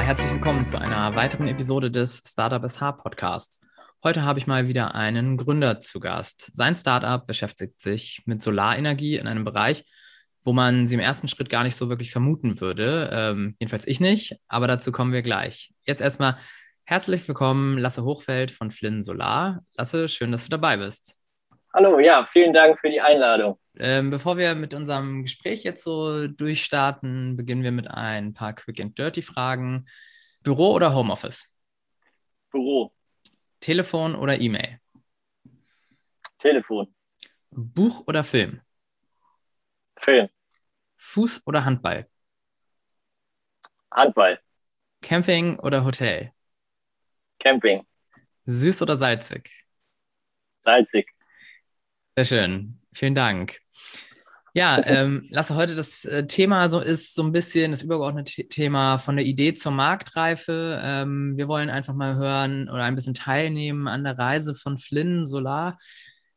herzlich willkommen zu einer weiteren Episode des Startup SH Podcasts. Heute habe ich mal wieder einen Gründer zu Gast. Sein Startup beschäftigt sich mit Solarenergie in einem Bereich, wo man sie im ersten Schritt gar nicht so wirklich vermuten würde. Ähm, jedenfalls ich nicht, aber dazu kommen wir gleich. Jetzt erstmal herzlich willkommen, Lasse Hochfeld von Flynn Solar. Lasse, schön, dass du dabei bist. Hallo, ja, vielen Dank für die Einladung. Ähm, bevor wir mit unserem Gespräch jetzt so durchstarten, beginnen wir mit ein paar Quick and Dirty Fragen. Büro oder Homeoffice? Büro. Telefon oder E-Mail? Telefon. Buch oder Film? Film. Fuß oder Handball? Handball. Camping oder Hotel? Camping. Süß oder salzig? Salzig. Sehr schön. Vielen Dank. Ja, ähm, Lasse, heute das äh, Thema so ist so ein bisschen das übergeordnete Thema von der Idee zur Marktreife. Ähm, wir wollen einfach mal hören oder ein bisschen teilnehmen an der Reise von Flynn Solar.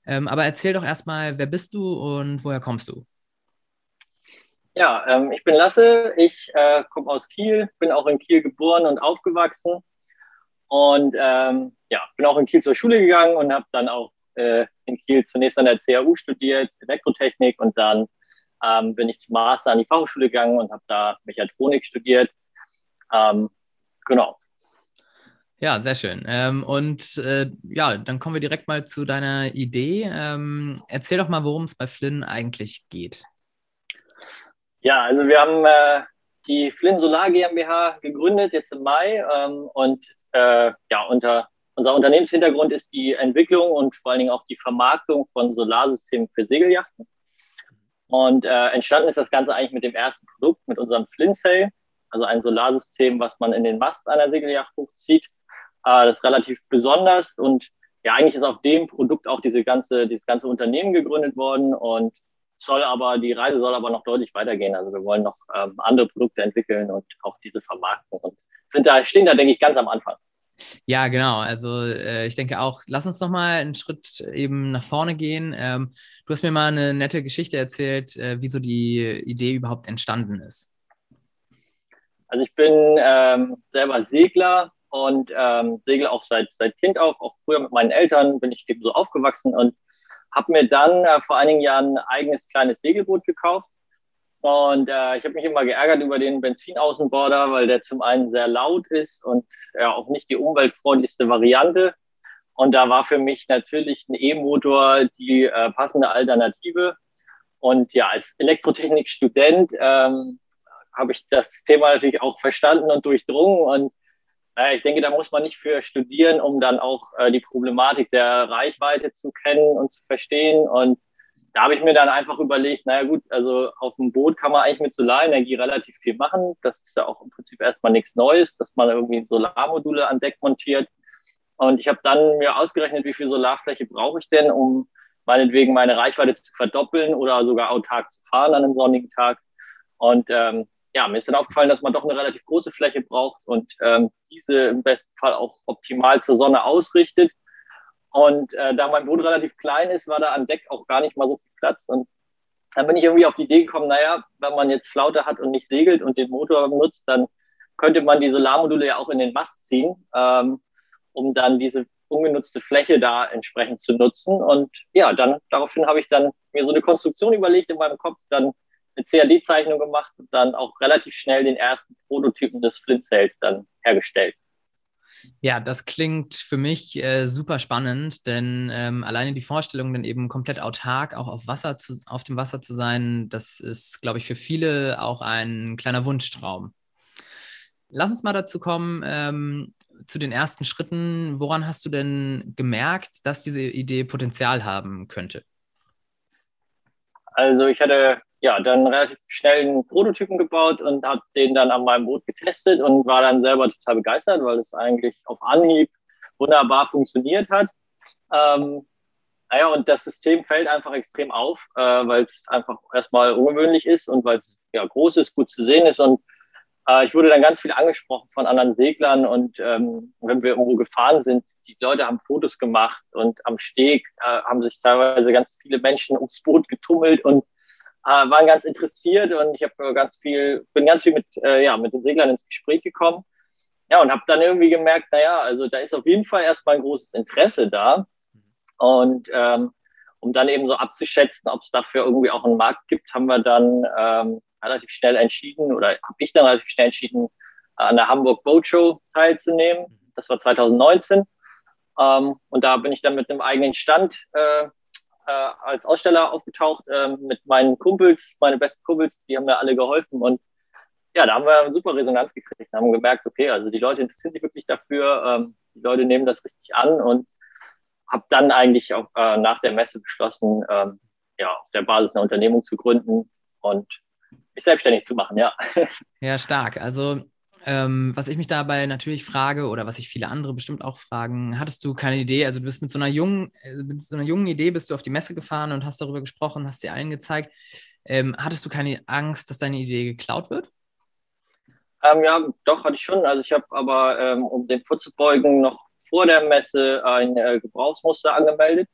Ähm, aber erzähl doch erstmal, wer bist du und woher kommst du? Ja, ähm, ich bin Lasse, ich äh, komme aus Kiel, bin auch in Kiel geboren und aufgewachsen und ähm, ja, bin auch in Kiel zur Schule gegangen und habe dann auch äh, in Kiel zunächst an der CAU studiert, Elektrotechnik und dann ähm, bin ich zum Master an die Fachhochschule gegangen und habe da Mechatronik studiert. Ähm, genau. Ja, sehr schön. Ähm, und äh, ja, dann kommen wir direkt mal zu deiner Idee. Ähm, erzähl doch mal, worum es bei Flynn eigentlich geht. Ja, also wir haben äh, die Flynn Solar GmbH gegründet jetzt im Mai ähm, und äh, ja, unter unser Unternehmenshintergrund ist die Entwicklung und vor allen Dingen auch die Vermarktung von Solarsystemen für Segelyachten. Und äh, entstanden ist das Ganze eigentlich mit dem ersten Produkt, mit unserem Flynn Sail, also ein Solarsystem, was man in den Mast einer Segelyacht hochzieht. Äh, das ist relativ besonders und ja, eigentlich ist auf dem Produkt auch diese ganze, dieses ganze Unternehmen gegründet worden und soll aber, die Reise soll aber noch deutlich weitergehen. Also wir wollen noch ähm, andere Produkte entwickeln und auch diese vermarkten und sind da, stehen da, denke ich, ganz am Anfang. Ja, genau. Also äh, ich denke auch, lass uns noch mal einen Schritt eben nach vorne gehen. Ähm, du hast mir mal eine nette Geschichte erzählt, äh, wieso die Idee überhaupt entstanden ist. Also ich bin ähm, selber Segler und ähm, segle auch seit, seit Kind auf. Auch früher mit meinen Eltern bin ich eben so aufgewachsen und habe mir dann äh, vor einigen Jahren ein eigenes kleines Segelboot gekauft. Und äh, ich habe mich immer geärgert über den Benzinaußenborder, weil der zum einen sehr laut ist und ja auch nicht die umweltfreundlichste Variante. Und da war für mich natürlich ein E-Motor die äh, passende Alternative. Und ja, als Elektrotechnikstudent ähm, habe ich das Thema natürlich auch verstanden und durchdrungen. Und naja, ich denke, da muss man nicht für studieren, um dann auch äh, die Problematik der Reichweite zu kennen und zu verstehen. Und da habe ich mir dann einfach überlegt, naja gut, also auf dem Boot kann man eigentlich mit Solarenergie relativ viel machen. Das ist ja auch im Prinzip erstmal nichts Neues, dass man irgendwie Solarmodule an Deck montiert. Und ich habe dann mir ausgerechnet, wie viel Solarfläche brauche ich denn, um meinetwegen meine Reichweite zu verdoppeln oder sogar autark zu fahren an einem sonnigen Tag. Und ähm, ja, mir ist dann aufgefallen, dass man doch eine relativ große Fläche braucht und ähm, diese im besten Fall auch optimal zur Sonne ausrichtet. Und äh, da mein Boot relativ klein ist, war da an Deck auch gar nicht mal so viel Platz. Und dann bin ich irgendwie auf die Idee gekommen, naja, wenn man jetzt Flaute hat und nicht segelt und den Motor benutzt, dann könnte man die Solarmodule ja auch in den Mast ziehen, ähm, um dann diese ungenutzte Fläche da entsprechend zu nutzen. Und ja, dann daraufhin habe ich dann mir so eine Konstruktion überlegt in meinem Kopf, dann eine CAD-Zeichnung gemacht und dann auch relativ schnell den ersten Prototypen des Flint Cells dann hergestellt. Ja, das klingt für mich äh, super spannend, denn ähm, alleine die Vorstellung, dann eben komplett autark auch auf Wasser zu, auf dem Wasser zu sein, das ist, glaube ich, für viele auch ein kleiner Wunschtraum. Lass uns mal dazu kommen, ähm, zu den ersten Schritten. Woran hast du denn gemerkt, dass diese Idee Potenzial haben könnte? Also ich hatte ja dann relativ schnell einen Prototypen gebaut und habe den dann an meinem Boot getestet und war dann selber total begeistert, weil es eigentlich auf Anhieb wunderbar funktioniert hat. Ähm, naja, und das System fällt einfach extrem auf, äh, weil es einfach erstmal ungewöhnlich ist und weil es ja groß ist, gut zu sehen ist. Und äh, ich wurde dann ganz viel angesprochen von anderen Seglern und ähm, wenn wir irgendwo gefahren sind, die Leute haben Fotos gemacht und am Steg äh, haben sich teilweise ganz viele Menschen ums Boot getummelt und äh, waren ganz interessiert und ich habe ganz viel, bin ganz viel mit, äh, ja, mit den Seglern ins Gespräch gekommen. ja, und habe dann irgendwie gemerkt, naja, also da ist auf jeden Fall erstmal ein großes Interesse da. Und ähm, um dann eben so abzuschätzen, ob es dafür irgendwie auch einen Markt gibt, haben wir dann ähm, relativ schnell entschieden oder habe ich dann relativ schnell entschieden, an der Hamburg Boat Show teilzunehmen. Das war 2019. Ähm, und da bin ich dann mit einem eigenen Stand äh, äh, als Aussteller aufgetaucht, äh, mit meinen Kumpels, meine besten Kumpels, die haben mir alle geholfen. Und ja, da haben wir super Resonanz gekriegt, haben gemerkt, okay, also die Leute interessieren sich wirklich dafür, ähm, die Leute nehmen das richtig an und habe dann eigentlich auch äh, nach der Messe beschlossen, ähm, ja, auf der Basis eine Unternehmung zu gründen und mich selbstständig zu machen, ja. Ja, stark. Also ähm, was ich mich dabei natürlich frage oder was sich viele andere bestimmt auch fragen, hattest du keine Idee? Also du bist mit so einer jungen, äh, mit so einer jungen Idee bist du auf die Messe gefahren und hast darüber gesprochen, hast dir allen gezeigt. Ähm, hattest du keine Angst, dass deine Idee geklaut wird? Ähm, ja, doch hatte ich schon. Also ich habe aber, ähm, um dem vorzubeugen, noch vor der Messe ein äh, Gebrauchsmuster angemeldet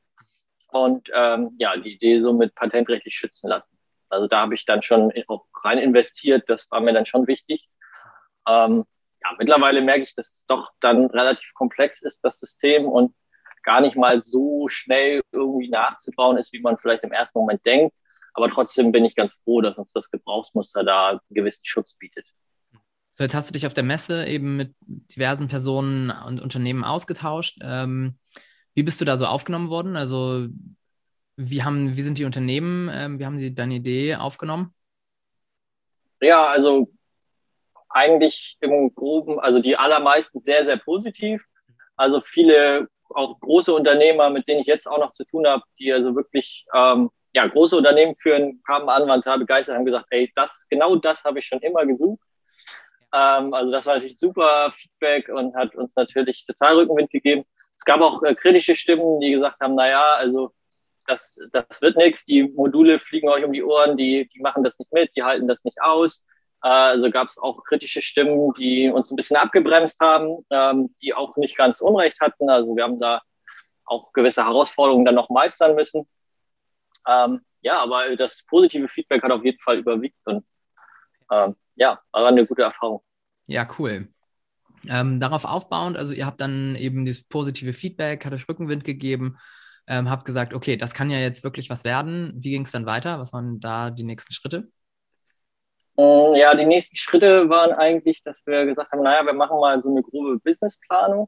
und ähm, ja, die Idee somit patentrechtlich schützen lassen. Also da habe ich dann schon auch rein investiert. Das war mir dann schon wichtig. Ähm, ja, mittlerweile merke ich, dass es doch dann relativ komplex ist, das System und gar nicht mal so schnell irgendwie nachzubauen ist, wie man vielleicht im ersten Moment denkt. Aber trotzdem bin ich ganz froh, dass uns das Gebrauchsmuster da einen gewissen Schutz bietet. Jetzt hast du dich auf der Messe eben mit diversen Personen und Unternehmen ausgetauscht. Ähm, wie bist du da so aufgenommen worden? Also wie, haben, wie sind die Unternehmen, ähm, wie haben sie deine Idee aufgenommen? Ja, also eigentlich im Groben, also die allermeisten sehr, sehr positiv. Also viele auch große Unternehmer, mit denen ich jetzt auch noch zu tun habe, die also wirklich ähm, ja, große Unternehmen führen, kamen an, waren total begeistert, haben gesagt, ey, das, genau das habe ich schon immer gesucht. Ähm, also das war natürlich super Feedback und hat uns natürlich total Rückenwind gegeben. Es gab auch äh, kritische Stimmen, die gesagt haben, naja, also das, das wird nichts, die Module fliegen euch um die Ohren, die, die machen das nicht mit, die halten das nicht aus. Also gab es auch kritische Stimmen, die uns ein bisschen abgebremst haben, ähm, die auch nicht ganz Unrecht hatten. Also wir haben da auch gewisse Herausforderungen dann noch meistern müssen. Ähm, ja, aber das positive Feedback hat auf jeden Fall überwiegt und ähm, ja, war eine gute Erfahrung. Ja, cool. Darauf aufbauend, also ihr habt dann eben dieses positive Feedback, hat euch Rückenwind gegeben, habt gesagt, okay, das kann ja jetzt wirklich was werden. Wie ging es dann weiter? Was waren da die nächsten Schritte? Mm, ja, die nächsten Schritte waren eigentlich, dass wir gesagt haben, naja, wir machen mal so eine grobe Businessplanung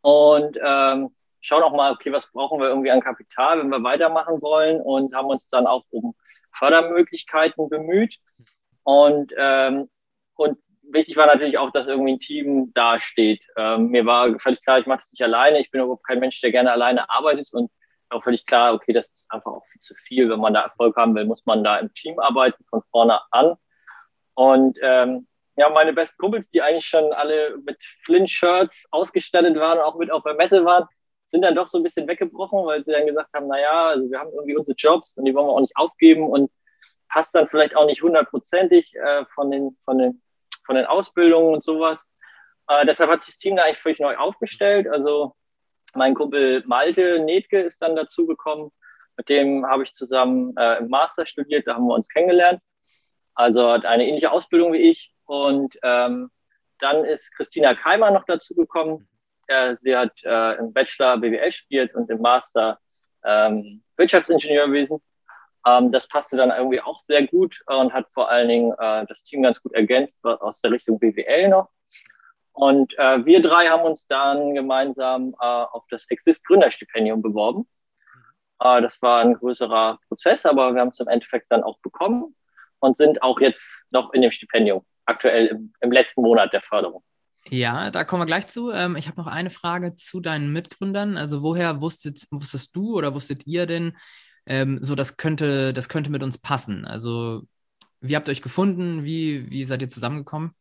und ähm, schauen auch mal, okay, was brauchen wir irgendwie an Kapital, wenn wir weitermachen wollen und haben uns dann auch um Fördermöglichkeiten bemüht. Und, ähm, und wichtig war natürlich auch, dass irgendwie ein Team dasteht. Ähm, mir war völlig klar, ich mache das nicht alleine. Ich bin überhaupt kein Mensch, der gerne alleine arbeitet und auch völlig klar, okay, das ist einfach auch viel zu viel. Wenn man da Erfolg haben will, muss man da im Team arbeiten von vorne an. Und ähm, ja, meine besten Kumpels, die eigentlich schon alle mit Flint-Shirts ausgestattet waren auch mit auf der Messe waren, sind dann doch so ein bisschen weggebrochen, weil sie dann gesagt haben, naja, also wir haben irgendwie unsere Jobs und die wollen wir auch nicht aufgeben und passt dann vielleicht auch nicht hundertprozentig äh, von, den, von, den, von den Ausbildungen und sowas. Äh, deshalb hat sich das Team da eigentlich völlig neu aufgestellt. Also mein Kumpel Malte Netke ist dann dazugekommen. Mit dem habe ich zusammen äh, im Master studiert, da haben wir uns kennengelernt. Also hat eine ähnliche Ausbildung wie ich. Und ähm, dann ist Christina Keimer noch dazu gekommen. Äh, sie hat äh, im Bachelor BWL studiert und im Master ähm, Wirtschaftsingenieurwesen. Ähm, das passte dann irgendwie auch sehr gut und hat vor allen Dingen äh, das Team ganz gut ergänzt aus der Richtung BWL noch. Und äh, wir drei haben uns dann gemeinsam äh, auf das Exist Gründerstipendium beworben. Äh, das war ein größerer Prozess, aber wir haben es im Endeffekt dann auch bekommen und sind auch jetzt noch in dem Stipendium, aktuell im, im letzten Monat der Förderung. Ja, da kommen wir gleich zu. Ähm, ich habe noch eine Frage zu deinen Mitgründern. Also woher wusstet, wusstest du oder wusstet ihr denn, ähm, so das könnte, das könnte mit uns passen? Also wie habt ihr euch gefunden? Wie, wie seid ihr zusammengekommen?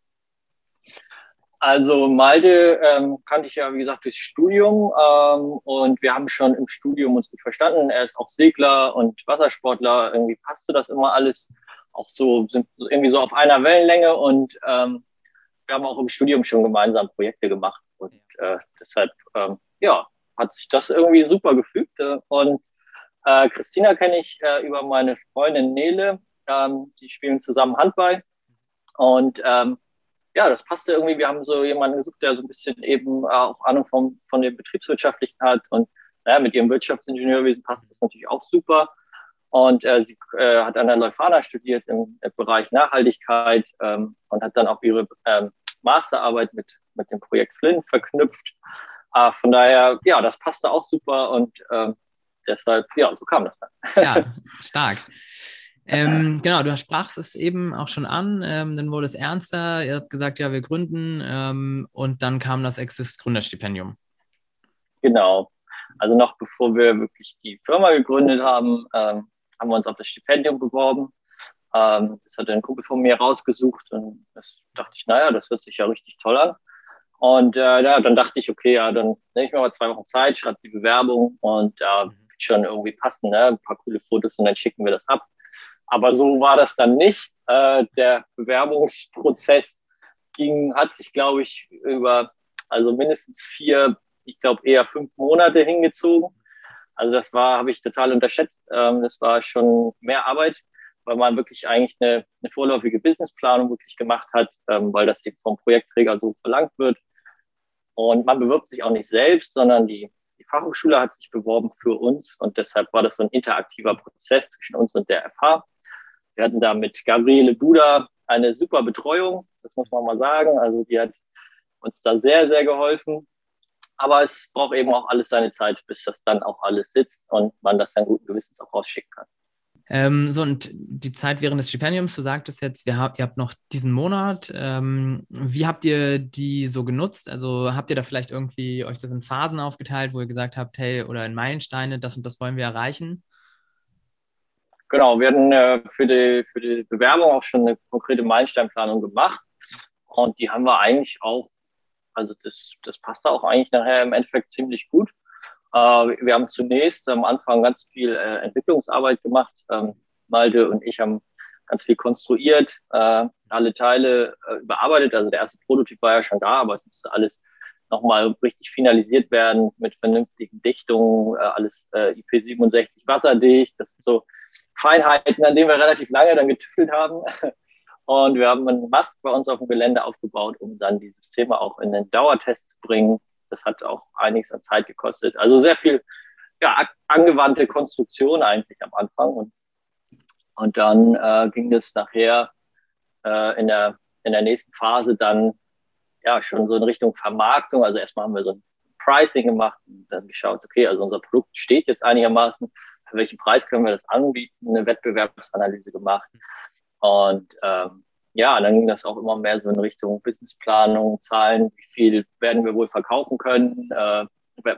Also Malte ähm, kannte ich ja, wie gesagt, durchs Studium ähm, und wir haben schon im Studium uns gut verstanden. Er ist auch Segler und Wassersportler. Irgendwie passte das immer alles auch so, sind irgendwie so auf einer Wellenlänge und ähm, wir haben auch im Studium schon gemeinsam Projekte gemacht und äh, deshalb, ähm, ja, hat sich das irgendwie super gefügt äh, und äh, Christina kenne ich äh, über meine Freundin Nele, ähm, die spielen zusammen Handball und ähm, ja, das passte irgendwie. Wir haben so jemanden gesucht, der so ein bisschen eben auch Ahnung vom, von dem Betriebswirtschaftlichen hat. Und naja, mit ihrem Wirtschaftsingenieurwesen passt das natürlich auch super. Und äh, sie äh, hat an der Leuphana studiert im, im Bereich Nachhaltigkeit ähm, und hat dann auch ihre ähm, Masterarbeit mit, mit dem Projekt Flynn verknüpft. Äh, von daher, ja, das passte auch super und ähm, deshalb, ja, so kam das dann. Ja, stark. Ähm, genau, du sprachst es eben auch schon an, ähm, dann wurde es ernster, ihr habt gesagt, ja, wir gründen ähm, und dann kam das Exist Gründerstipendium. Genau, also noch bevor wir wirklich die Firma gegründet haben, ähm, haben wir uns auf das Stipendium beworben. Ähm, das hat ein Kumpel von mir rausgesucht und das dachte ich, naja, das hört sich ja richtig toll an. Und äh, ja, dann dachte ich, okay, ja, dann nehme ich mir mal zwei Wochen Zeit, schreibe die Bewerbung und äh, wird schon irgendwie passen, ne? ein paar coole Fotos und dann schicken wir das ab. Aber so war das dann nicht. Äh, der Bewerbungsprozess ging, hat sich, glaube ich, über also mindestens vier, ich glaube eher fünf Monate hingezogen. Also das war, habe ich total unterschätzt. Ähm, das war schon mehr Arbeit, weil man wirklich eigentlich eine, eine vorläufige Businessplanung wirklich gemacht hat, ähm, weil das eben vom Projektträger so verlangt wird. Und man bewirbt sich auch nicht selbst, sondern die, die Fachhochschule hat sich beworben für uns und deshalb war das so ein interaktiver Prozess zwischen uns und der FH. Wir hatten da mit Gabriele Buda eine super Betreuung, das muss man mal sagen. Also die hat uns da sehr, sehr geholfen. Aber es braucht eben auch alles seine Zeit, bis das dann auch alles sitzt und man das dann guten Gewissens auch rausschicken kann. Ähm, so, und die Zeit während des Stipendiums, du sagtest jetzt, wir hab, ihr habt noch diesen Monat. Ähm, wie habt ihr die so genutzt? Also habt ihr da vielleicht irgendwie euch das in Phasen aufgeteilt, wo ihr gesagt habt, hey, oder in Meilensteine, das und das wollen wir erreichen? Genau, wir hatten äh, für, die, für die Bewerbung auch schon eine konkrete Meilensteinplanung gemacht. Und die haben wir eigentlich auch also das, das passte auch eigentlich nachher im Endeffekt ziemlich gut. Äh, wir haben zunächst am Anfang ganz viel äh, Entwicklungsarbeit gemacht. Ähm, Malte und ich haben ganz viel konstruiert, äh, alle Teile überarbeitet. Also der erste Prototyp war ja schon da, aber es musste alles nochmal richtig finalisiert werden mit vernünftigen Dichtungen, alles äh, IP67 wasserdicht. Das sind so Feinheiten, an denen wir relativ lange dann getüftelt haben. Und wir haben einen Mast bei uns auf dem Gelände aufgebaut, um dann dieses Thema auch in den Dauertest zu bringen. Das hat auch einiges an Zeit gekostet. Also sehr viel ja, angewandte Konstruktion eigentlich am Anfang. Und, und dann äh, ging es nachher äh, in, der, in der nächsten Phase dann ja schon so in Richtung Vermarktung. Also erstmal haben wir so ein Pricing gemacht und dann geschaut, okay, also unser Produkt steht jetzt einigermaßen. Für welchen Preis können wir das anbieten? Eine Wettbewerbsanalyse gemacht. Und ähm, ja, dann ging das auch immer mehr so in Richtung Businessplanung, Zahlen, wie viel werden wir wohl verkaufen können, äh,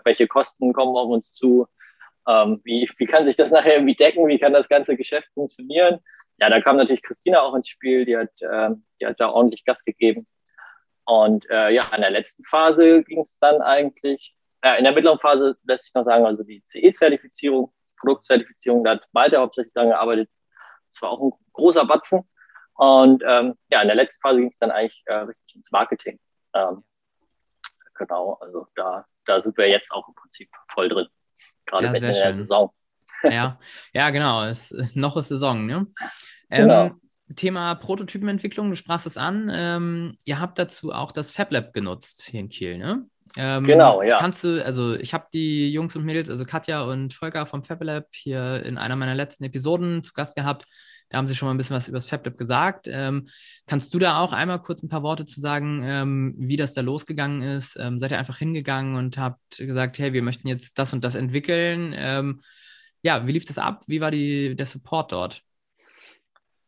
welche Kosten kommen auf uns zu, ähm, wie, wie kann sich das nachher irgendwie decken, wie kann das ganze Geschäft funktionieren. Ja, da kam natürlich Christina auch ins Spiel, die hat, äh, die hat da ordentlich Gas gegeben. Und äh, ja, in der letzten Phase ging es dann eigentlich, äh, in der mittleren Phase lässt sich noch sagen, also die CE-Zertifizierung, Produktzertifizierung, da hat Malte hauptsächlich daran gearbeitet, das war auch ein großer Batzen. Und ähm, ja, in der letzten Phase ging es dann eigentlich äh, richtig ins Marketing. Ähm, genau, also da, da sind wir jetzt auch im Prinzip voll drin. Gerade ja, in der Saison. Ja, ja, genau. Es, noch ist Saison, ne? Ähm, genau. Thema Prototypenentwicklung, du sprachst es an. Ähm, ihr habt dazu auch das FabLab genutzt hier in Kiel, ne? Ähm, genau, ja. Kannst du, also ich habe die Jungs und Mädels, also Katja und Volker vom FabLab hier in einer meiner letzten Episoden zu Gast gehabt. Da haben sie schon mal ein bisschen was über das FabLab gesagt. Ähm, kannst du da auch einmal kurz ein paar Worte zu sagen, ähm, wie das da losgegangen ist? Ähm, seid ihr einfach hingegangen und habt gesagt, hey, wir möchten jetzt das und das entwickeln? Ähm, ja, wie lief das ab? Wie war die, der Support dort?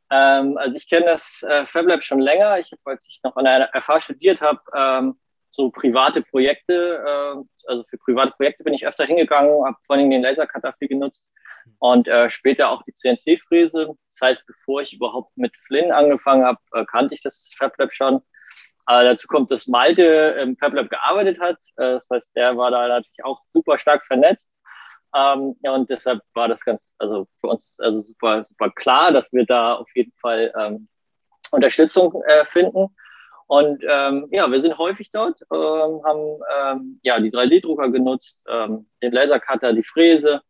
Ähm, also ich kenne das äh, FabLab schon länger. Ich habe, als ich noch an der FH studiert habe, so private Projekte, äh, also für private Projekte bin ich öfter hingegangen, habe vor allem den Lasercutter viel genutzt und äh, später auch die CNC-Fräse. Das heißt, bevor ich überhaupt mit Flynn angefangen habe, äh, kannte ich das FabLab schon. Äh, dazu kommt, dass Malte im FabLab gearbeitet hat. Äh, das heißt, der war da natürlich auch super stark vernetzt. Ähm, ja, und deshalb war das ganz, also für uns also super, super klar, dass wir da auf jeden Fall ähm, Unterstützung äh, finden. Und ähm, ja, wir sind häufig dort, ähm, haben ähm, ja die 3D-Drucker genutzt, ähm, den Lasercutter, die Fräse.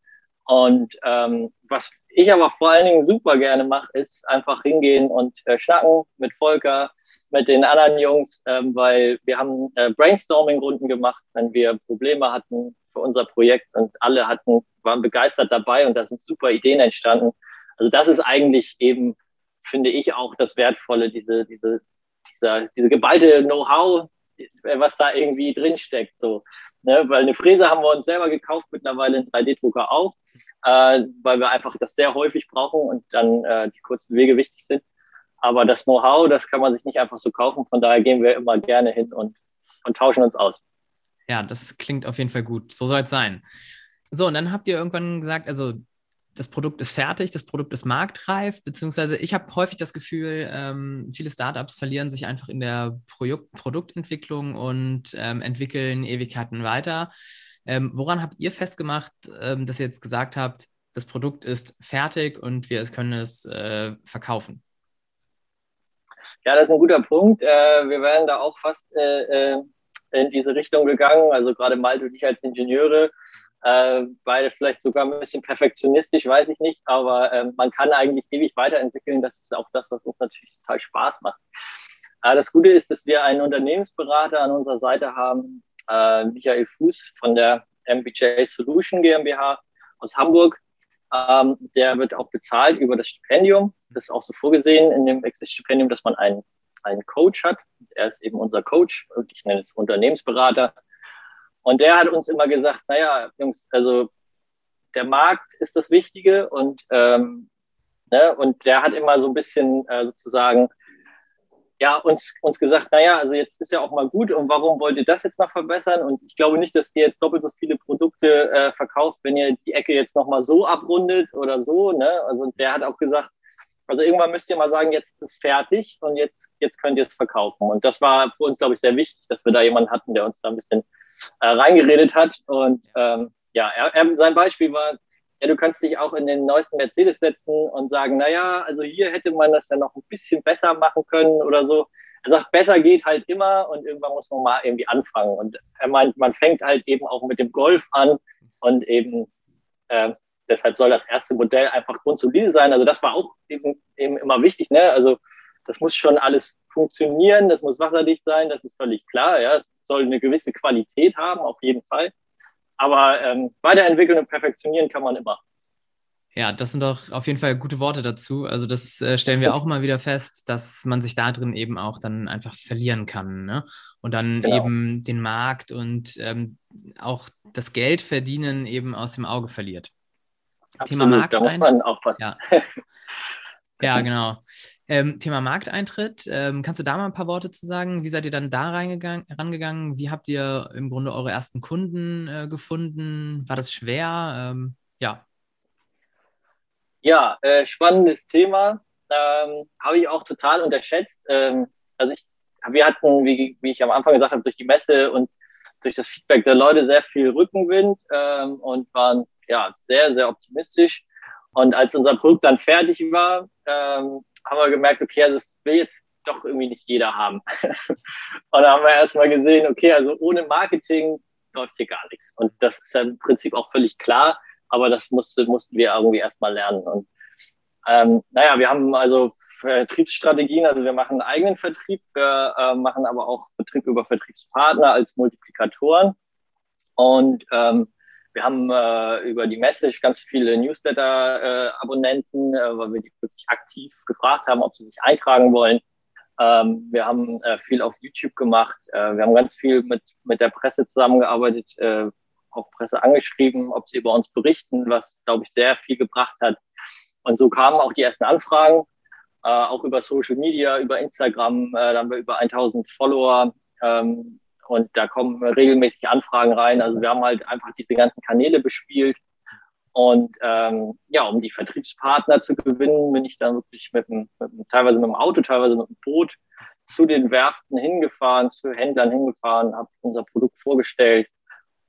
Und ähm, was ich aber vor allen Dingen super gerne mache, ist einfach hingehen und äh, schnacken mit Volker, mit den anderen Jungs, ähm, weil wir haben äh, Brainstorming-Runden gemacht, wenn wir Probleme hatten für unser Projekt und alle hatten, waren begeistert dabei und da sind super Ideen entstanden. Also das ist eigentlich eben, finde ich, auch das Wertvolle, diese, diese, dieser, diese geballte Know-how, was da irgendwie drinsteckt. So. Ne? Weil eine Fräse haben wir uns selber gekauft, mittlerweile einen 3D-Drucker auch, äh, weil wir einfach das sehr häufig brauchen und dann äh, die kurzen Wege wichtig sind. Aber das Know-how, das kann man sich nicht einfach so kaufen. Von daher gehen wir immer gerne hin und, und tauschen uns aus. Ja, das klingt auf jeden Fall gut. So soll es sein. So, und dann habt ihr irgendwann gesagt, also das Produkt ist fertig, das Produkt ist marktreif, beziehungsweise ich habe häufig das Gefühl, ähm, viele Startups verlieren sich einfach in der Projekt Produktentwicklung und ähm, entwickeln Ewigkeiten weiter. Ähm, woran habt ihr festgemacht, ähm, dass ihr jetzt gesagt habt, das Produkt ist fertig und wir können es äh, verkaufen? Ja, das ist ein guter Punkt. Äh, wir wären da auch fast äh, äh in diese Richtung gegangen. Also gerade Malte und ich als Ingenieure äh, beide vielleicht sogar ein bisschen perfektionistisch, weiß ich nicht, aber äh, man kann eigentlich ewig weiterentwickeln. Das ist auch das, was uns natürlich total Spaß macht. Äh, das Gute ist, dass wir einen Unternehmensberater an unserer Seite haben, äh, Michael Fuß von der MBJ Solution GmbH aus Hamburg. Ähm, der wird auch bezahlt über das Stipendium. Das ist auch so vorgesehen in dem Exit-Stipendium, dass man einen, einen Coach hat. Er ist eben unser Coach und ich nenne es Unternehmensberater und der hat uns immer gesagt, naja, Jungs, also der Markt ist das Wichtige und, ähm, ne, und der hat immer so ein bisschen äh, sozusagen ja, uns, uns gesagt, naja, also jetzt ist ja auch mal gut und warum wollt ihr das jetzt noch verbessern? Und ich glaube nicht, dass ihr jetzt doppelt so viele Produkte äh, verkauft, wenn ihr die Ecke jetzt nochmal so abrundet oder so. Ne? Also der hat auch gesagt, also irgendwann müsst ihr mal sagen, jetzt ist es fertig und jetzt, jetzt könnt ihr es verkaufen. Und das war für uns, glaube ich, sehr wichtig, dass wir da jemanden hatten, der uns da ein bisschen äh, reingeredet hat. Und ähm, ja, er, er, sein Beispiel war, ja, du kannst dich auch in den neuesten Mercedes setzen und sagen, naja, also hier hätte man das ja noch ein bisschen besser machen können oder so. Er sagt, besser geht halt immer und irgendwann muss man mal irgendwie anfangen. Und er meint, man fängt halt eben auch mit dem Golf an und eben äh, deshalb soll das erste Modell einfach grundsolide sein. Also das war auch eben, eben immer wichtig. Ne? Also das muss schon alles funktionieren, das muss wasserdicht sein, das ist völlig klar. Ja? Es soll eine gewisse Qualität haben, auf jeden Fall. Aber ähm, weiterentwickeln und perfektionieren kann man immer. Ja, das sind doch auf jeden Fall gute Worte dazu. Also das äh, stellen wir auch mal wieder fest, dass man sich da drin eben auch dann einfach verlieren kann. Ne? Und dann genau. eben den Markt und ähm, auch das Geld verdienen eben aus dem Auge verliert. Absolut, Thema Markt. Da muss man aufpassen. Ja. ja, genau. Ähm, Thema Markteintritt, ähm, kannst du da mal ein paar Worte zu sagen? Wie seid ihr dann da reingegangen, rangegangen? Wie habt ihr im Grunde eure ersten Kunden äh, gefunden? War das schwer? Ähm, ja. Ja, äh, spannendes Thema. Ähm, habe ich auch total unterschätzt. Ähm, also ich, wir hatten, wie, wie, ich am Anfang gesagt habe, durch die Messe und durch das Feedback der Leute sehr viel Rückenwind ähm, und waren ja sehr, sehr optimistisch. Und als unser Produkt dann fertig war, ähm, haben wir gemerkt, okay, also das will jetzt doch irgendwie nicht jeder haben. und da haben wir erstmal gesehen, okay, also ohne Marketing läuft hier gar nichts. Und das ist ja im Prinzip auch völlig klar, aber das musste, mussten wir irgendwie erstmal lernen. Und ähm, naja, wir haben also Vertriebsstrategien, also wir machen eigenen Vertrieb, wir äh, machen aber auch Vertrieb über Vertriebspartner als Multiplikatoren. Und ähm, wir haben äh, über die Message ganz viele Newsletter-Abonnenten, äh, weil wir die wirklich aktiv gefragt haben, ob sie sich eintragen wollen. Ähm, wir haben äh, viel auf YouTube gemacht. Äh, wir haben ganz viel mit, mit der Presse zusammengearbeitet, äh, auch Presse angeschrieben, ob sie über uns berichten, was, glaube ich, sehr viel gebracht hat. Und so kamen auch die ersten Anfragen, äh, auch über Social Media, über Instagram. Äh, da haben wir über 1000 Follower. Ähm, und da kommen regelmäßig Anfragen rein. Also wir haben halt einfach diese ganzen Kanäle bespielt. Und ähm, ja, um die Vertriebspartner zu gewinnen, bin ich dann wirklich mit dem, mit dem, teilweise mit dem Auto, teilweise mit dem Boot zu den Werften hingefahren, zu Händlern hingefahren, habe unser Produkt vorgestellt.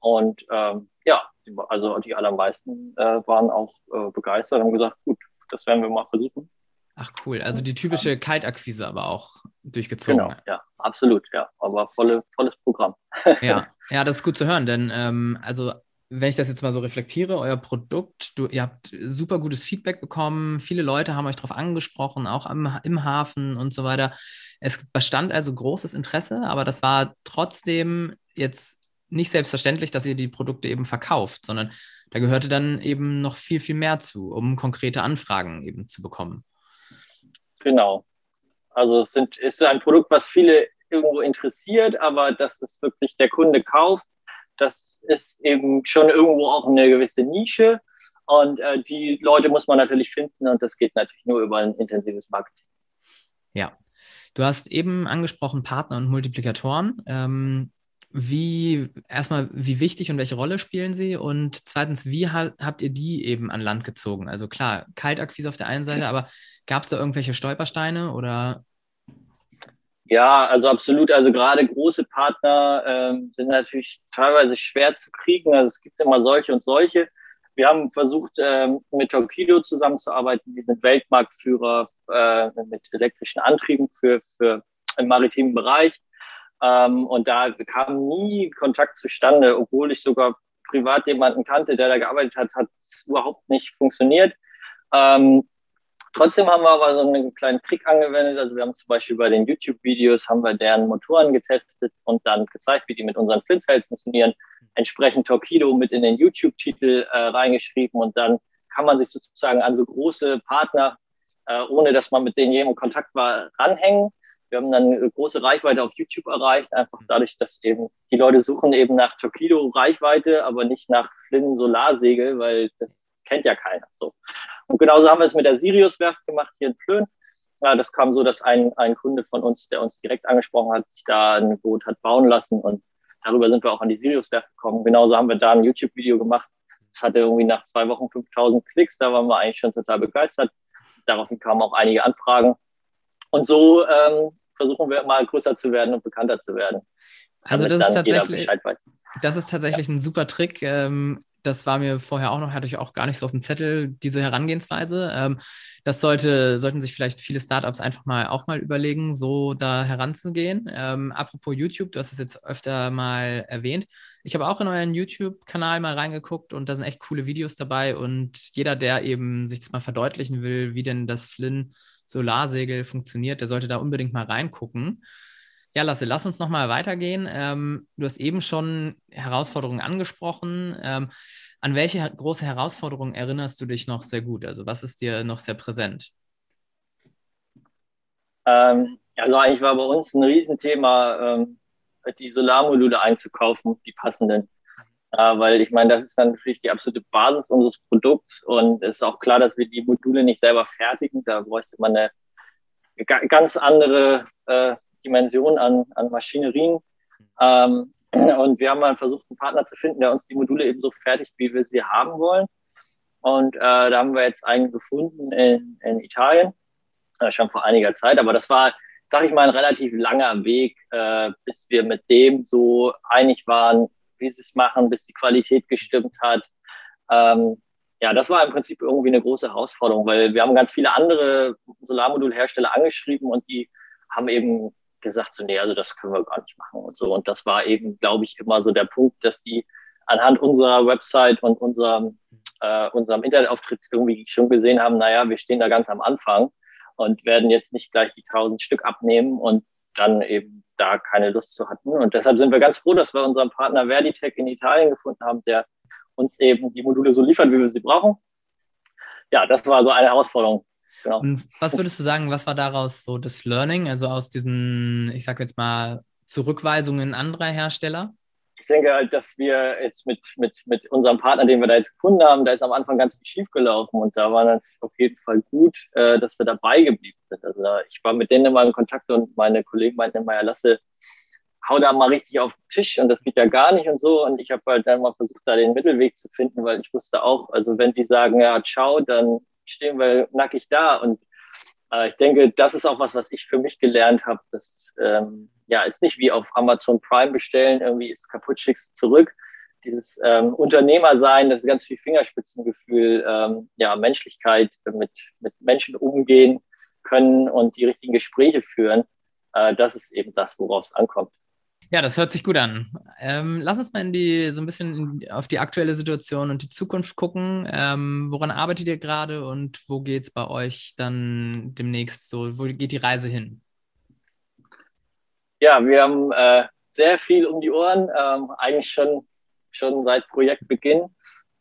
Und ähm, ja, also die allermeisten äh, waren auch äh, begeistert und haben gesagt, gut, das werden wir mal versuchen. Ach cool, also die typische Kaltakquise aber auch durchgezogen. Genau, ja, absolut, ja, aber volle, volles Programm. ja, ja, das ist gut zu hören, denn ähm, also wenn ich das jetzt mal so reflektiere, euer Produkt, du, ihr habt super gutes Feedback bekommen, viele Leute haben euch darauf angesprochen, auch am, im Hafen und so weiter. Es bestand also großes Interesse, aber das war trotzdem jetzt nicht selbstverständlich, dass ihr die Produkte eben verkauft, sondern da gehörte dann eben noch viel, viel mehr zu, um konkrete Anfragen eben zu bekommen. Genau. Also es sind, ist ein Produkt, was viele irgendwo interessiert, aber dass es wirklich der Kunde kauft, das ist eben schon irgendwo auch eine gewisse Nische. Und äh, die Leute muss man natürlich finden und das geht natürlich nur über ein intensives Marketing. Ja. Du hast eben angesprochen Partner und Multiplikatoren. Ähm, wie erstmal, wie wichtig und welche Rolle spielen sie? Und zweitens, wie ha habt ihr die eben an Land gezogen? Also klar, Kaltakquise auf der einen Seite, aber gab es da irgendwelche Stolpersteine oder? Ja, also absolut. Also gerade große Partner ähm, sind natürlich teilweise schwer zu kriegen. Also es gibt immer solche und solche. Wir haben versucht, ähm, mit Torquido zusammenzuarbeiten. Die sind Weltmarktführer äh, mit elektrischen Antrieben für, für im maritimen Bereich ähm, und da kam nie Kontakt zustande, obwohl ich sogar privat jemanden kannte, der da gearbeitet hat, hat es überhaupt nicht funktioniert. Ähm, trotzdem haben wir aber so einen kleinen Trick angewendet. Also wir haben zum Beispiel bei den YouTube-Videos haben wir deren Motoren getestet und dann gezeigt, wie die mit unseren Flinthells funktionieren. Entsprechend Torquido mit in den YouTube-Titel äh, reingeschrieben und dann kann man sich sozusagen an so große Partner, äh, ohne dass man mit denen je in Kontakt war, ranhängen. Wir haben dann eine große Reichweite auf YouTube erreicht, einfach dadurch, dass eben die Leute suchen eben nach Torquido Reichweite, aber nicht nach Flynn Solarsegel, weil das kennt ja keiner. So. Und genauso haben wir es mit der Sirius-Werft gemacht hier in Plön. Ja, das kam so, dass ein, ein Kunde von uns, der uns direkt angesprochen hat, sich da ein Boot hat bauen lassen und darüber sind wir auch an die Sirius-Werft gekommen. Genauso haben wir da ein YouTube-Video gemacht. Das hatte irgendwie nach zwei Wochen 5000 Klicks, da waren wir eigentlich schon total begeistert. Daraufhin kamen auch einige Anfragen. Und so ähm, versuchen wir mal größer zu werden und bekannter zu werden. Also das ist tatsächlich, das ist tatsächlich ja. ein super Trick. Ähm, das war mir vorher auch noch, hatte ich auch gar nicht so auf dem Zettel, diese Herangehensweise. Ähm, das sollte, sollten sich vielleicht viele Startups einfach mal auch mal überlegen, so da heranzugehen. Ähm, apropos YouTube, du hast es jetzt öfter mal erwähnt. Ich habe auch in euren YouTube-Kanal mal reingeguckt und da sind echt coole Videos dabei. Und jeder, der eben sich das mal verdeutlichen will, wie denn das Flynn Solarsegel funktioniert, der sollte da unbedingt mal reingucken. Ja, Lasse, lass uns nochmal weitergehen. Ähm, du hast eben schon Herausforderungen angesprochen. Ähm, an welche große Herausforderung erinnerst du dich noch sehr gut? Also was ist dir noch sehr präsent? Ähm, also eigentlich war bei uns ein Riesenthema, ähm, die Solarmodule einzukaufen, die passenden. Äh, weil ich meine, das ist dann natürlich die absolute Basis unseres Produkts und es ist auch klar, dass wir die Module nicht selber fertigen. Da bräuchte man eine ganz andere äh, Dimension an, an Maschinerien. Ähm, und wir haben mal versucht, einen Partner zu finden, der uns die Module eben so fertigt, wie wir sie haben wollen. Und äh, da haben wir jetzt einen gefunden in, in Italien, äh, schon vor einiger Zeit. Aber das war, sag ich mal, ein relativ langer Weg, äh, bis wir mit dem so einig waren, wie sie es machen, bis die Qualität gestimmt hat. Ähm, ja, das war im Prinzip irgendwie eine große Herausforderung, weil wir haben ganz viele andere Solarmodulhersteller angeschrieben und die haben eben gesagt, so, nee, also das können wir gar nicht machen und so. Und das war eben, glaube ich, immer so der Punkt, dass die anhand unserer Website und unserem, äh, unserem Internetauftritt irgendwie schon gesehen haben, naja, wir stehen da ganz am Anfang und werden jetzt nicht gleich die tausend Stück abnehmen und dann eben da keine Lust zu hatten. Und deshalb sind wir ganz froh, dass wir unseren Partner Verditech in Italien gefunden haben, der uns eben die Module so liefert, wie wir sie brauchen. Ja, das war so eine Herausforderung. Genau. Und was würdest du sagen, was war daraus so das Learning, also aus diesen, ich sag jetzt mal, Zurückweisungen anderer Hersteller? Ich denke halt, dass wir jetzt mit, mit, mit unserem Partner, den wir da jetzt gefunden haben, da ist am Anfang ganz viel schief gelaufen und da war natürlich auf jeden Fall gut, äh, dass wir dabei geblieben sind. Also ich war mit denen immer in Kontakt und meine Kollegen meinten immer, ja, lasse, hau da mal richtig auf den Tisch und das geht ja gar nicht und so. Und ich habe halt dann mal versucht, da den Mittelweg zu finden, weil ich wusste auch, also wenn die sagen, ja, ciao, dann stehen wir nackig da. Und äh, ich denke, das ist auch was, was ich für mich gelernt habe. Das ähm, ja, ist nicht wie auf Amazon Prime bestellen, irgendwie ist kaputt, schickst zurück. Dieses ähm, Unternehmer sein, das ist ganz viel Fingerspitzengefühl, ähm, ja, Menschlichkeit, mit, mit Menschen umgehen können und die richtigen Gespräche führen. Äh, das ist eben das, worauf es ankommt. Ja, das hört sich gut an. Ähm, lass uns mal in die, so ein bisschen auf die aktuelle Situation und die Zukunft gucken. Ähm, woran arbeitet ihr gerade und wo geht es bei euch dann demnächst so? Wo geht die Reise hin? Ja, wir haben äh, sehr viel um die Ohren, ähm, eigentlich schon, schon seit Projektbeginn,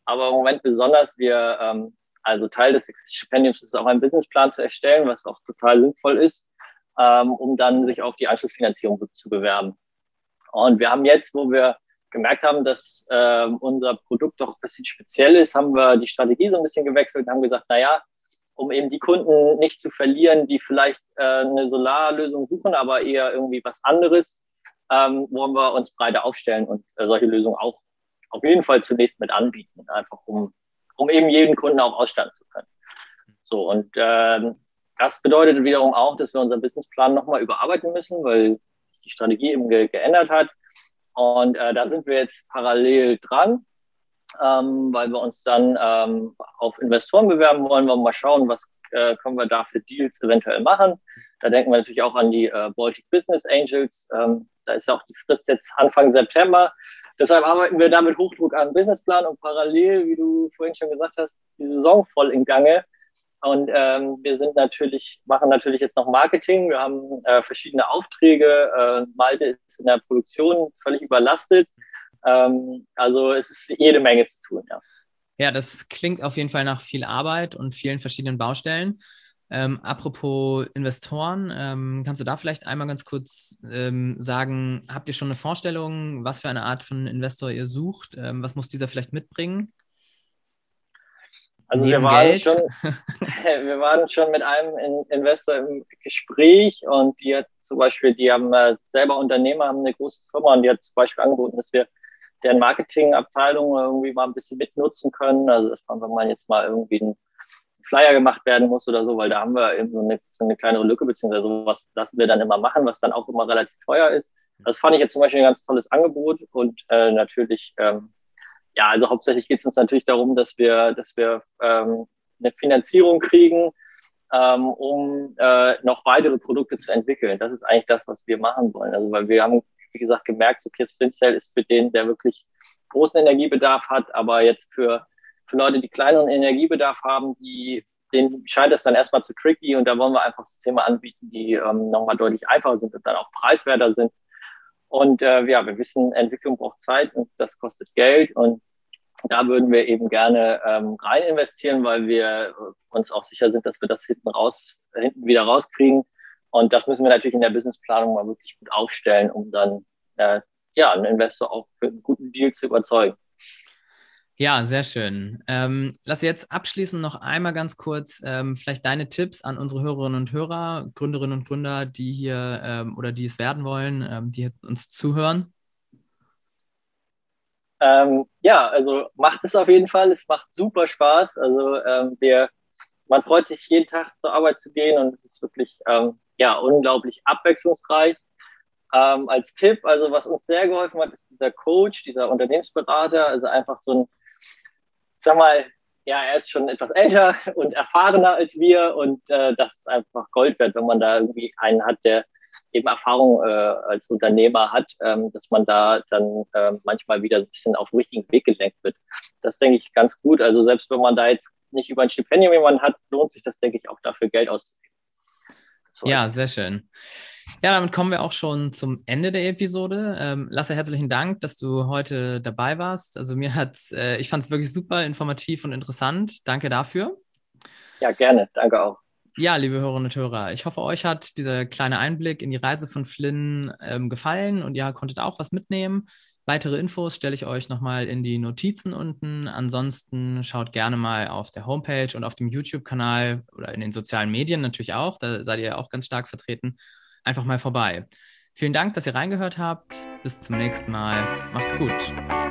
aber im Moment besonders. Wir, ähm, also Teil des Stipendiums ist auch ein Businessplan zu erstellen, was auch total sinnvoll ist, ähm, um dann sich auf die Anschlussfinanzierung zu bewerben. Und wir haben jetzt, wo wir gemerkt haben, dass äh, unser Produkt doch ein bisschen speziell ist, haben wir die Strategie so ein bisschen gewechselt und haben gesagt, naja, um eben die Kunden nicht zu verlieren, die vielleicht äh, eine Solarlösung suchen, aber eher irgendwie was anderes, ähm, wollen wir uns breiter aufstellen und äh, solche Lösungen auch auf jeden Fall zunächst mit anbieten, einfach um, um eben jeden Kunden auch ausstatten zu können. So, und ähm, das bedeutet wiederum auch, dass wir unseren Businessplan nochmal überarbeiten müssen, weil die Strategie eben ge geändert hat. Und äh, da sind wir jetzt parallel dran, ähm, weil wir uns dann ähm, auf Investoren bewerben wollen. Wir mal schauen, was äh, können wir da für Deals eventuell machen. Da denken wir natürlich auch an die äh, Baltic Business Angels. Ähm, da ist ja auch die Frist jetzt Anfang September. Deshalb arbeiten wir da mit Hochdruck an Businessplan und parallel, wie du vorhin schon gesagt hast, ist die Saison voll im Gange. Und ähm, wir sind natürlich, machen natürlich jetzt noch Marketing. Wir haben äh, verschiedene Aufträge. Äh, Malte ist in der Produktion völlig überlastet. Ähm, also es ist jede Menge zu tun, ja. Ja, das klingt auf jeden Fall nach viel Arbeit und vielen verschiedenen Baustellen. Ähm, apropos Investoren, ähm, kannst du da vielleicht einmal ganz kurz ähm, sagen, habt ihr schon eine Vorstellung, was für eine Art von Investor ihr sucht? Ähm, was muss dieser vielleicht mitbringen? Also wir waren, schon, wir waren schon mit einem Investor im Gespräch und die hat zum Beispiel, die haben äh, selber Unternehmer, haben eine große Firma und die hat zum Beispiel angeboten, dass wir deren Marketingabteilung irgendwie mal ein bisschen mitnutzen können. Also dass man, wenn man jetzt mal irgendwie ein Flyer gemacht werden muss oder so, weil da haben wir eben so eine, so eine kleinere Lücke, beziehungsweise sowas lassen wir dann immer machen, was dann auch immer relativ teuer ist. Das fand ich jetzt zum Beispiel ein ganz tolles Angebot und äh, natürlich ähm, ja, also hauptsächlich geht es uns natürlich darum, dass wir, dass wir ähm, eine Finanzierung kriegen, ähm, um äh, noch weitere Produkte zu entwickeln. Das ist eigentlich das, was wir machen wollen. Also weil wir haben, wie gesagt, gemerkt, okay, Springcell ist für den, der wirklich großen Energiebedarf hat, aber jetzt für, für Leute, die kleineren Energiebedarf haben, die denen scheint es dann erstmal zu tricky und da wollen wir einfach Systeme anbieten, die ähm, nochmal deutlich einfacher sind und dann auch preiswerter sind. Und äh, ja, wir wissen, Entwicklung braucht Zeit und das kostet Geld. Und da würden wir eben gerne ähm, rein investieren, weil wir uns auch sicher sind, dass wir das hinten raus, hinten wieder rauskriegen. Und das müssen wir natürlich in der Businessplanung mal wirklich gut aufstellen, um dann äh, ja, einen Investor auch für einen guten Deal zu überzeugen. Ja, sehr schön. Ähm, lass jetzt abschließend noch einmal ganz kurz ähm, vielleicht deine Tipps an unsere Hörerinnen und Hörer, Gründerinnen und Gründer, die hier ähm, oder die es werden wollen, ähm, die uns zuhören. Ähm, ja, also macht es auf jeden Fall. Es macht super Spaß. Also ähm, wir, man freut sich jeden Tag zur Arbeit zu gehen und es ist wirklich ja unglaublich abwechslungsreich. als Tipp, also was uns sehr geholfen hat, ist dieser Coach, dieser Unternehmensberater, also einfach so ein sag mal, ja, er ist schon etwas älter und erfahrener als wir und äh, das ist einfach Gold wert, wenn man da irgendwie einen hat, der eben Erfahrung äh, als Unternehmer hat, ähm, dass man da dann äh, manchmal wieder ein bisschen auf den richtigen Weg gelenkt wird. Das denke ich ganz gut. Also selbst wenn man da jetzt nicht über ein Stipendium jemanden hat, lohnt sich das, denke ich, auch dafür Geld auszugeben. So. Ja, sehr schön. Ja, damit kommen wir auch schon zum Ende der Episode. Ähm, Lasse, herzlichen Dank, dass du heute dabei warst. Also mir hat, äh, ich fand es wirklich super informativ und interessant. Danke dafür. Ja, gerne. Danke auch. Ja, liebe Hörerinnen und Hörer, ich hoffe, euch hat dieser kleine Einblick in die Reise von Flynn ähm, gefallen und ihr konntet auch was mitnehmen. Weitere Infos stelle ich euch nochmal in die Notizen unten. Ansonsten schaut gerne mal auf der Homepage und auf dem YouTube-Kanal oder in den sozialen Medien natürlich auch. Da seid ihr auch ganz stark vertreten einfach mal vorbei. Vielen Dank, dass ihr reingehört habt. Bis zum nächsten Mal. Macht's gut.